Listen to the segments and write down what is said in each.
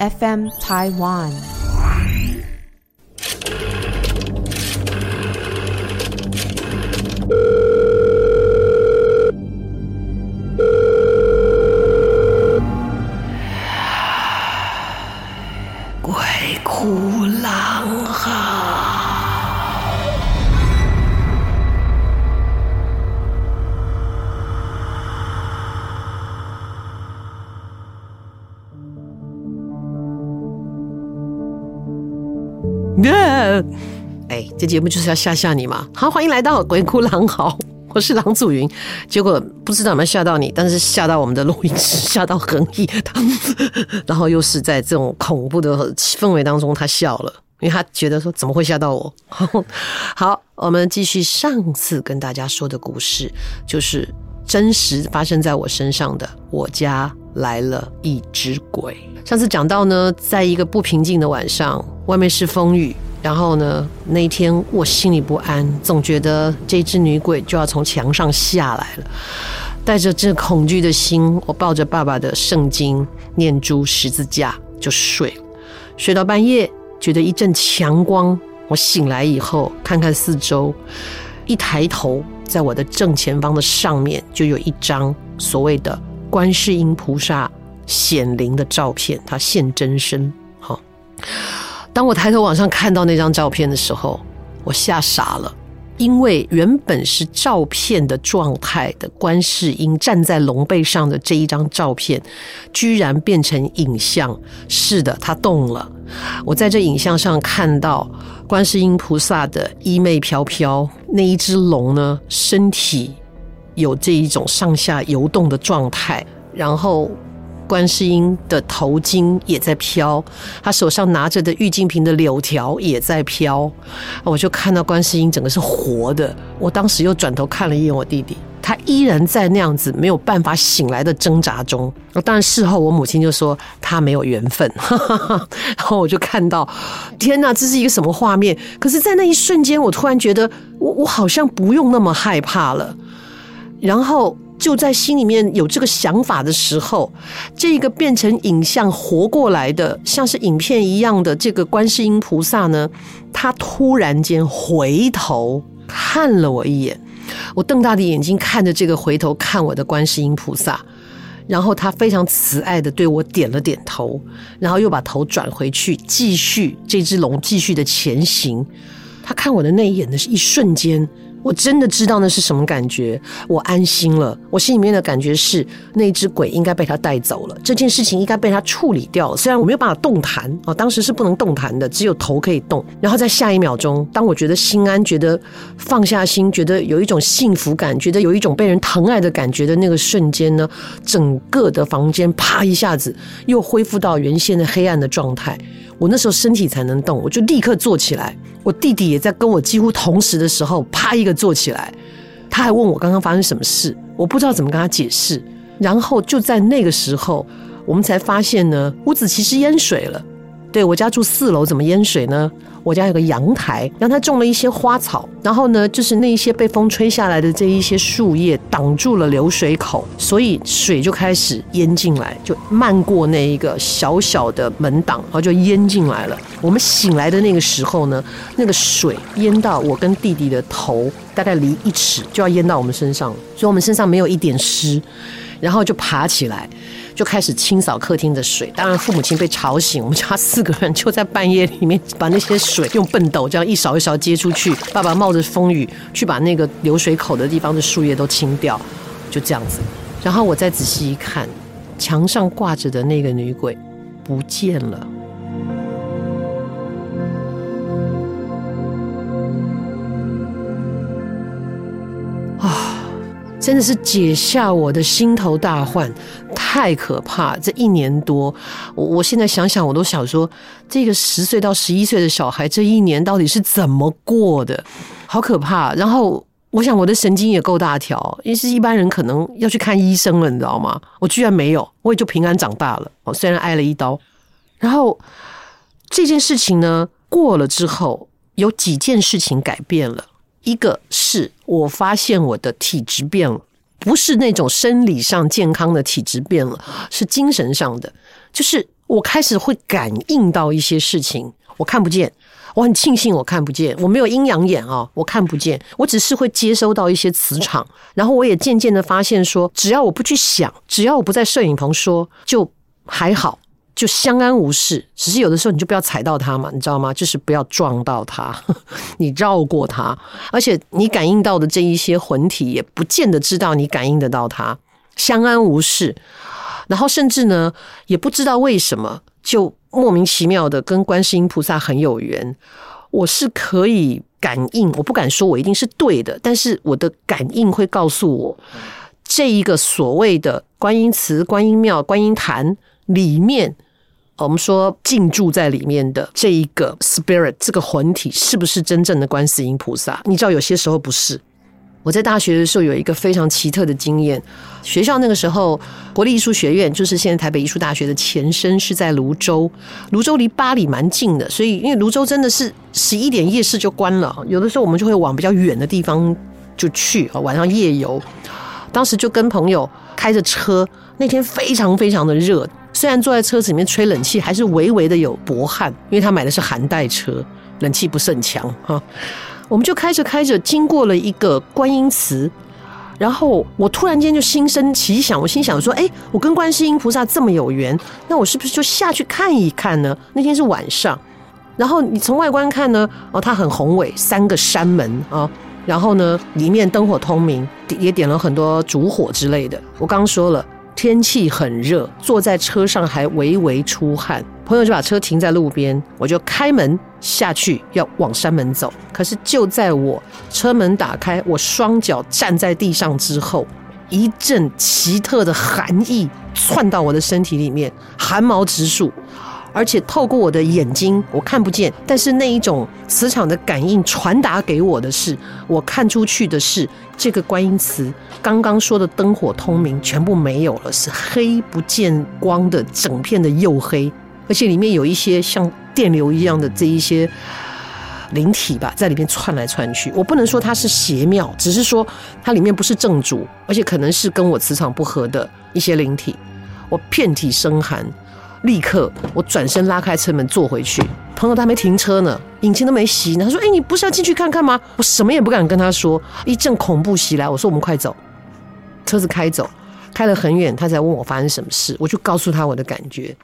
FM Taiwan。这节目就是要吓吓你嘛！好，欢迎来到《鬼哭狼嚎》，我是郎祖筠。结果不知道有没有吓到你，但是吓到我们的录音师，吓到恒毅，然后又是在这种恐怖的氛围当中，他笑了，因为他觉得说怎么会吓到我？好，我们继续上次跟大家说的故事，就是真实发生在我身上的。我家来了一只鬼。上次讲到呢，在一个不平静的晚上，外面是风雨。然后呢，那一天我心里不安，总觉得这只女鬼就要从墙上下来了。带着这恐惧的心，我抱着爸爸的圣经，念珠十字架就睡了。睡到半夜，觉得一阵强光。我醒来以后，看看四周，一抬头，在我的正前方的上面，就有一张所谓的观世音菩萨显灵的照片，他现真身。好。当我抬头往上看到那张照片的时候，我吓傻了，因为原本是照片的状态的观世音站在龙背上的这一张照片，居然变成影像。是的，它动了。我在这影像上看到观世音菩萨的衣袂飘飘，那一只龙呢，身体有这一种上下游动的状态，然后。观世音的头巾也在飘，他手上拿着的玉净瓶的柳条也在飘，我就看到观世音整个是活的。我当时又转头看了一眼我弟弟，他依然在那样子没有办法醒来的挣扎中。当然事后我母亲就说他没有缘分，然后我就看到，天哪，这是一个什么画面？可是，在那一瞬间，我突然觉得我我好像不用那么害怕了，然后。就在心里面有这个想法的时候，这个变成影像活过来的，像是影片一样的这个观世音菩萨呢，他突然间回头看了我一眼，我瞪大的眼睛看着这个回头看我的观世音菩萨，然后他非常慈爱的对我点了点头，然后又把头转回去，继续这只龙继续的前行。他看我的那一眼的一瞬间。我真的知道那是什么感觉，我安心了。我心里面的感觉是，那只鬼应该被他带走了，这件事情应该被他处理掉了。虽然我没有办法动弹啊，当时是不能动弹的，只有头可以动。然后在下一秒钟，当我觉得心安，觉得放下心，觉得有一种幸福感，觉得有一种被人疼爱的感觉的那个瞬间呢，整个的房间啪一下子又恢复到原先的黑暗的状态。我那时候身体才能动，我就立刻坐起来。我弟弟也在跟我几乎同时的时候，啪一个坐起来。他还问我刚刚发生什么事，我不知道怎么跟他解释。然后就在那个时候，我们才发现呢，屋子其实淹水了。对，我家住四楼，怎么淹水呢？我家有个阳台，阳台种了一些花草，然后呢，就是那一些被风吹下来的这一些树叶挡住了流水口，所以水就开始淹进来，就漫过那一个小小的门挡，然后就淹进来了。我们醒来的那个时候呢，那个水淹到我跟弟弟的头，大概离一尺就要淹到我们身上，所以我们身上没有一点湿，然后就爬起来。就开始清扫客厅的水，当然父母亲被吵醒，我们家四个人就在半夜里面把那些水用畚斗这样一勺一勺接出去。爸爸冒着风雨去把那个流水口的地方的树叶都清掉，就这样子。然后我再仔细一看，墙上挂着的那个女鬼不见了。啊，真的是解下我的心头大患。太可怕。这一年多，我我现在想想，我都想说，这个十岁到十一岁的小孩，这一年到底是怎么过的？好可怕。然后我想，我的神经也够大条，因为是一般人可能要去看医生了，你知道吗？我居然没有，我也就平安长大了。哦，虽然挨了一刀。然后这件事情呢，过了之后，有几件事情改变了。一个是我发现我的体质变了，不是那种生理上健康的体质变了，是精神上的。就是我开始会感应到一些事情，我看不见。我很庆幸我看不见，我没有阴阳眼啊，我看不见。我只是会接收到一些磁场，然后我也渐渐的发现说，只要我不去想，只要我不在摄影棚说，就还好。就相安无事，只是有的时候你就不要踩到它嘛，你知道吗？就是不要撞到它，你绕过它，而且你感应到的这一些魂体也不见得知道你感应得到它，相安无事。然后甚至呢，也不知道为什么，就莫名其妙的跟观世音菩萨很有缘。我是可以感应，我不敢说我一定是对的，但是我的感应会告诉我，这一个所谓的观音祠、观音庙、观音坛里面。我们说进驻在里面的这一个 spirit，这个魂体是不是真正的观世音菩萨？你知道有些时候不是。我在大学的时候有一个非常奇特的经验，学校那个时候国立艺术学院就是现在台北艺术大学的前身，是在芦洲。芦洲离巴黎蛮近的，所以因为芦洲真的是十一点夜市就关了，有的时候我们就会往比较远的地方就去啊，晚上夜游。当时就跟朋友开着车，那天非常非常的热。虽然坐在车子里面吹冷气，还是微微的有薄汗，因为他买的是寒带车，冷气不甚强哈。我们就开着开着，经过了一个观音祠，然后我突然间就心生奇想，我心想说：“哎，我跟观世音菩萨这么有缘，那我是不是就下去看一看呢？”那天是晚上，然后你从外观看呢，哦，它很宏伟，三个山门啊，然后呢，里面灯火通明，也点了很多烛火之类的。我刚说了。天气很热，坐在车上还微微出汗。朋友就把车停在路边，我就开门下去要往山门走。可是就在我车门打开，我双脚站在地上之后，一阵奇特的寒意窜到我的身体里面，寒毛直竖。而且透过我的眼睛，我看不见，但是那一种磁场的感应传达给我的是，我看出去的是这个观音祠。刚刚说的灯火通明，全部没有了，是黑不见光的整片的黝黑，而且里面有一些像电流一样的这一些灵体吧，在里面窜来窜去。我不能说它是邪庙，只是说它里面不是正主，而且可能是跟我磁场不合的一些灵体。我遍体生寒。立刻，我转身拉开车门坐回去。朋友他没停车呢，引擎都没熄呢。他说：“哎，你不是要进去看看吗？”我什么也不敢跟他说。一阵恐怖袭来，我说：“我们快走。”车子开走，开了很远，他才问我发生什么事。我就告诉他我的感觉。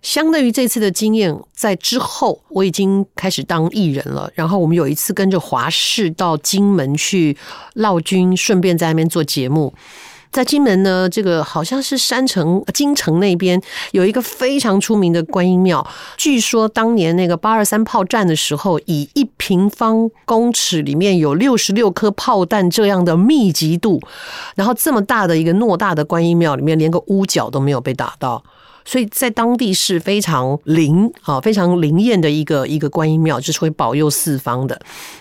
相对于这次的经验，在之后我已经开始当艺人了。然后我们有一次跟着华视到金门去劳军，顺便在那边做节目。在金门呢，这个好像是山城、金城那边有一个非常出名的观音庙。据说当年那个八二三炮战的时候，以一平方公尺里面有六十六颗炮弹这样的密集度，然后这么大的一个偌大的观音庙里面，连个屋角都没有被打到。所以在当地是非常灵啊，非常灵验的一个一个观音庙，就是会保佑四方的。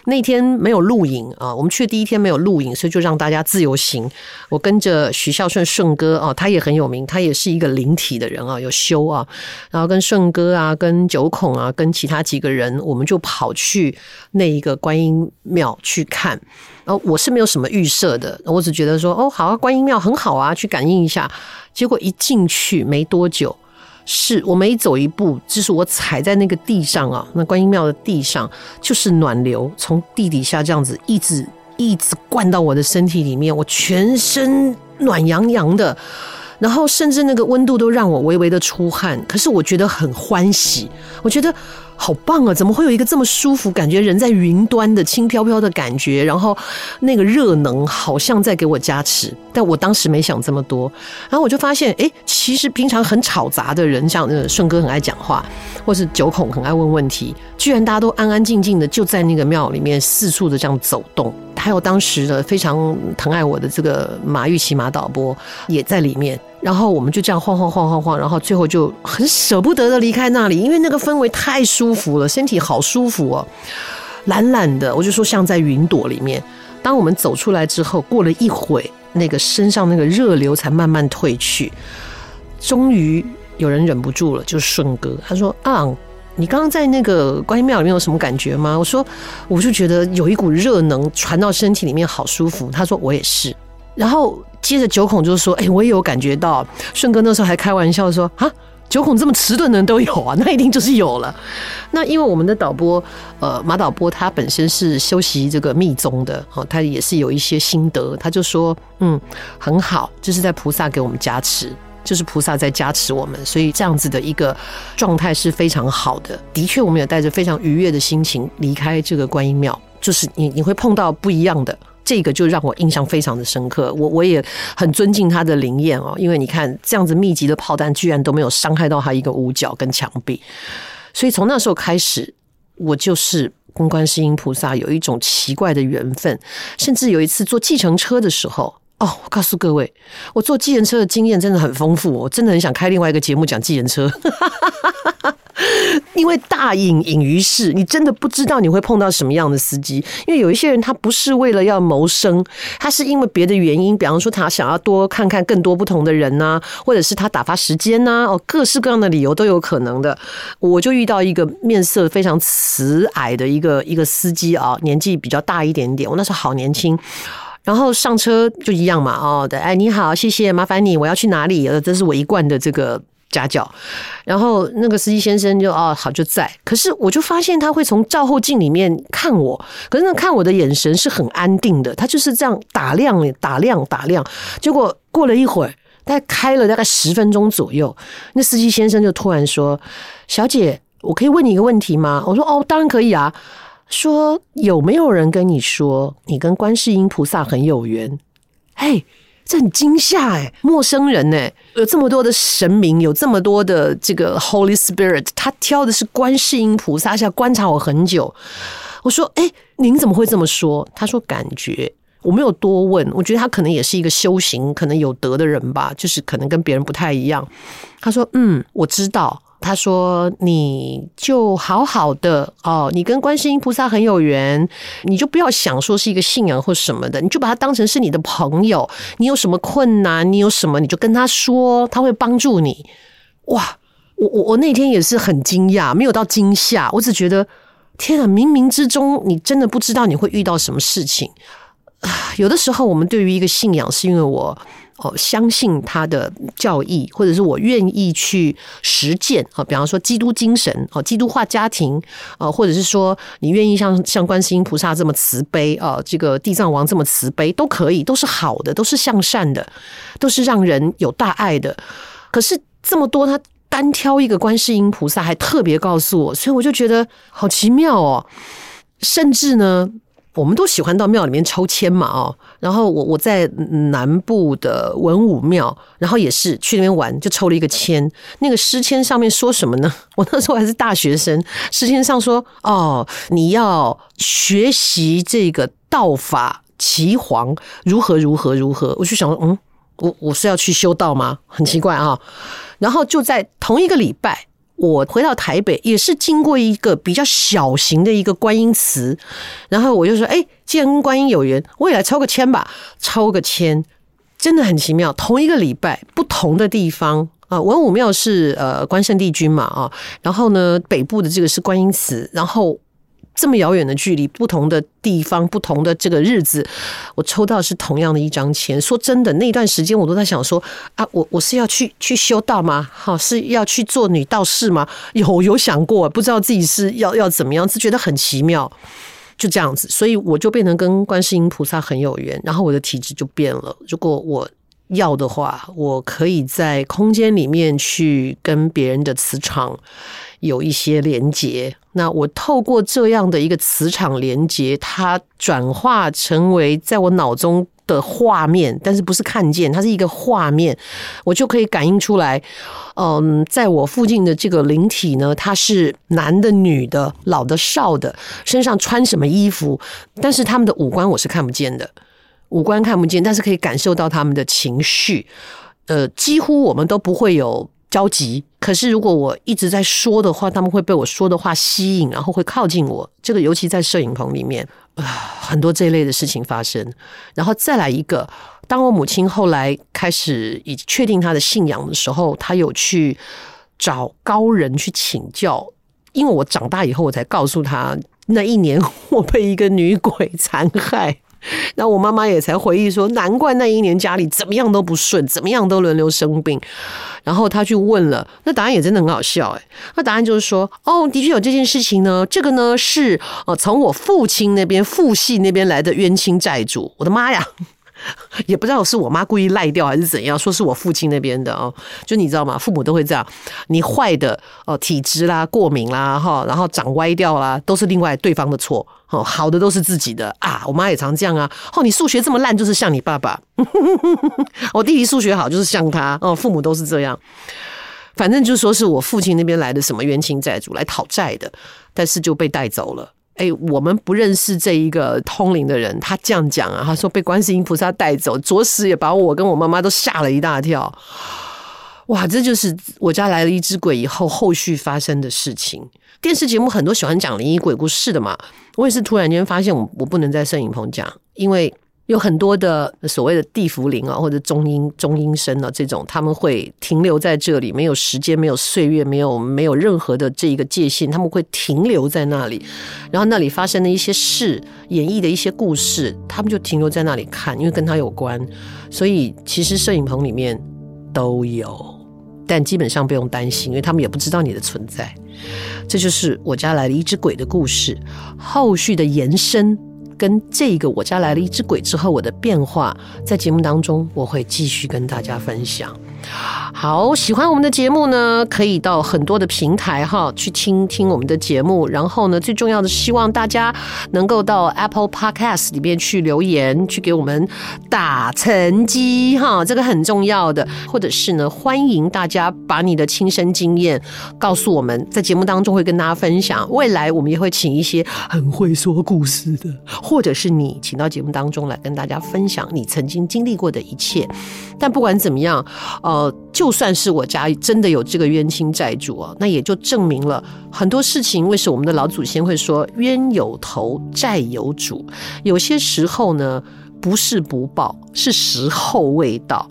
那天没有录影啊，我们去的第一天没有录影，所以就让大家自由行。我跟着许孝顺顺哥啊，他也很有名，他也是一个灵体的人啊，有修啊。然后跟顺哥啊，跟九孔啊，跟其他几个人，我们就跑去那一个观音庙去看。然后我是没有什么预设的，我只觉得说哦，好啊，观音庙很好啊，去感应一下。结果一进去没多久，是我每走一步，就是我踩在那个地上啊，那观音庙的地上，就是暖流从地底下这样子一直一直灌到我的身体里面，我全身暖洋洋的，然后甚至那个温度都让我微微的出汗，可是我觉得很欢喜，我觉得。好棒啊！怎么会有一个这么舒服，感觉人在云端的轻飘飘的感觉？然后那个热能好像在给我加持，但我当时没想这么多。然后我就发现，哎，其实平常很吵杂的人，像那个顺哥很爱讲话，或是九孔很爱问问题，居然大家都安安静静的就在那个庙里面四处的这样走动。还有当时的非常疼爱我的这个马玉琪马导播也在里面。然后我们就这样晃晃晃晃晃，然后最后就很舍不得的离开那里，因为那个氛围太舒服了，身体好舒服哦，懒懒的，我就说像在云朵里面。当我们走出来之后，过了一会，那个身上那个热流才慢慢退去，终于有人忍不住了，就是顺哥，他说：“啊，你刚刚在那个观音庙里面有什么感觉吗？”我说：“我就觉得有一股热能传到身体里面，好舒服。”他说：“我也是。”然后接着九孔就说：“哎，我也有感觉到。”顺哥那时候还开玩笑说：“啊，九孔这么迟钝的人都有啊，那一定就是有了。”那因为我们的导播，呃，马导播他本身是修习这个密宗的，哦，他也是有一些心得，他就说：“嗯，很好，这是在菩萨给我们加持，就是菩萨在加持我们，所以这样子的一个状态是非常好的。的确，我们也带着非常愉悦的心情离开这个观音庙，就是你你会碰到不一样的。”这个就让我印象非常的深刻，我我也很尊敬他的灵验哦，因为你看这样子密集的炮弹，居然都没有伤害到他一个屋角跟墙壁，所以从那时候开始，我就是跟观世音菩萨有一种奇怪的缘分，甚至有一次坐计程车的时候，哦，我告诉各位，我坐计程车的经验真的很丰富，我真的很想开另外一个节目讲计程车。因为大隐隐于市，你真的不知道你会碰到什么样的司机。因为有一些人他不是为了要谋生，他是因为别的原因，比方说他想要多看看更多不同的人呐，或者是他打发时间呐，哦，各式各样的理由都有可能的。我就遇到一个面色非常慈蔼的一个一个司机啊，年纪比较大一点点，我那时候好年轻，然后上车就一样嘛，哦，对，哎，你好，谢谢，麻烦你，我要去哪里？呃，这是我一贯的这个。家教，然后那个司机先生就哦好就在，可是我就发现他会从照后镜里面看我，可是那看我的眼神是很安定的，他就是这样打量打量打量，结果过了一会儿，大概开了大概十分钟左右，那司机先生就突然说：“小姐，我可以问你一个问题吗？”我说：“哦，当然可以啊。”说有没有人跟你说你跟观世音菩萨很有缘？嘿。这很惊吓哎，陌生人哎，有这么多的神明，有这么多的这个 Holy Spirit，他挑的是观世音菩萨，下观察我很久。我说，哎，您怎么会这么说？他说感觉，我没有多问。我觉得他可能也是一个修行，可能有德的人吧，就是可能跟别人不太一样。他说，嗯，我知道。他说：“你就好好的哦，你跟观世音菩萨很有缘，你就不要想说是一个信仰或什么的，你就把他当成是你的朋友。你有什么困难，你有什么，你就跟他说，他会帮助你。”哇，我我我那天也是很惊讶，没有到惊吓，我只觉得天啊，冥冥之中你真的不知道你会遇到什么事情。有的时候我们对于一个信仰，是因为我。哦，相信他的教义，或者是我愿意去实践啊。比方说，基督精神哦，基督化家庭啊，或者是说，你愿意像像观世音菩萨这么慈悲啊，这个地藏王这么慈悲，都可以，都是好的，都是向善的，都是让人有大爱的。可是这么多，他单挑一个观世音菩萨，还特别告诉我，所以我就觉得好奇妙哦，甚至呢。我们都喜欢到庙里面抽签嘛，哦，然后我我在南部的文武庙，然后也是去那边玩，就抽了一个签。那个诗签上面说什么呢？我那时候还是大学生，诗签上说：“哦，你要学习这个道法岐黄，如何如何如何。”我就想，嗯，我我是要去修道吗？很奇怪啊。然后就在同一个礼拜。我回到台北也是经过一个比较小型的一个观音祠，然后我就说：“哎，既然跟观音有缘，我也来抽个签吧。”抽个签，真的很奇妙。同一个礼拜，不同的地方啊，文武庙是呃关圣帝君嘛啊，然后呢北部的这个是观音祠，然后。这么遥远的距离，不同的地方，不同的这个日子，我抽到是同样的一张签。说真的，那段时间我都在想说啊，我我是要去去修道吗？好，是要去做女道士吗？有有想过，不知道自己是要要怎么样，是觉得很奇妙，就这样子，所以我就变成跟观世音菩萨很有缘，然后我的体质就变了。如果我要的话，我可以在空间里面去跟别人的磁场有一些连接。那我透过这样的一个磁场连接，它转化成为在我脑中的画面，但是不是看见，它是一个画面，我就可以感应出来。嗯，在我附近的这个灵体呢，它是男的、女的、老的、少的，身上穿什么衣服，但是他们的五官我是看不见的，五官看不见，但是可以感受到他们的情绪。呃，几乎我们都不会有交集。可是如果我一直在说的话，他们会被我说的话吸引，然后会靠近我。这个尤其在摄影棚里面，啊、呃，很多这一类的事情发生。然后再来一个，当我母亲后来开始已确定她的信仰的时候，她有去找高人去请教。因为我长大以后，我才告诉她，那一年我被一个女鬼残害。那我妈妈也才回忆说，难怪那一年家里怎么样都不顺，怎么样都轮流生病。然后她去问了，那答案也真的很好笑哎。那答案就是说，哦，的确有这件事情呢。这个呢是呃从我父亲那边父系那边来的冤亲债主。我的妈呀！也不知道是我妈故意赖掉还是怎样，说是我父亲那边的哦，就你知道吗？父母都会这样，你坏的哦，体质啦、过敏啦哈，然后长歪掉啦，都是另外对方的错哦，好的都是自己的啊。我妈也常这样啊，哦，你数学这么烂，就是像你爸爸；我弟弟数学好，就是像他哦。父母都是这样，反正就说是我父亲那边来的什么冤亲债主来讨债的，但是就被带走了。哎，我们不认识这一个通灵的人，他这样讲啊，他说被观世音菩萨带走，着实也把我跟我妈妈都吓了一大跳。哇，这就是我家来了一只鬼以后后续发生的事情。电视节目很多喜欢讲灵异鬼故事的嘛，我也是突然间发现我我不能在摄影棚讲，因为。有很多的所谓的地缚灵啊，或者中阴中阴身啊，这种他们会停留在这里，没有时间，没有岁月，没有没有任何的这一个界限，他们会停留在那里，然后那里发生的一些事，演绎的一些故事，他们就停留在那里看，因为跟他有关，所以其实摄影棚里面都有，但基本上不用担心，因为他们也不知道你的存在。这就是我家来了一只鬼的故事，后续的延伸。跟这个我家来了一只鬼之后，我的变化，在节目当中我会继续跟大家分享。好，喜欢我们的节目呢，可以到很多的平台哈去听听我们的节目。然后呢，最重要的，希望大家能够到 Apple Podcast 里面去留言，去给我们打成绩哈，这个很重要的。或者是呢，欢迎大家把你的亲身经验告诉我们，在节目当中会跟大家分享。未来我们也会请一些很会说故事的，或者是你请到节目当中来跟大家分享你曾经经历过的一切。但不管怎么样。呃，就算是我家真的有这个冤亲债主啊，那也就证明了很多事情。为什么我们的老祖先会说冤有头，债有主？有些时候呢，不是不报，是时候未到。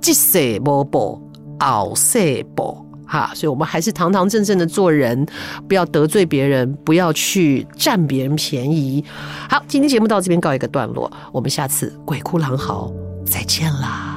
这世不报，后世报。哈，所以我们还是堂堂正正的做人，不要得罪别人，不要去占别人便宜。好，今天节目到这边告一个段落，我们下次鬼哭狼嚎再见啦。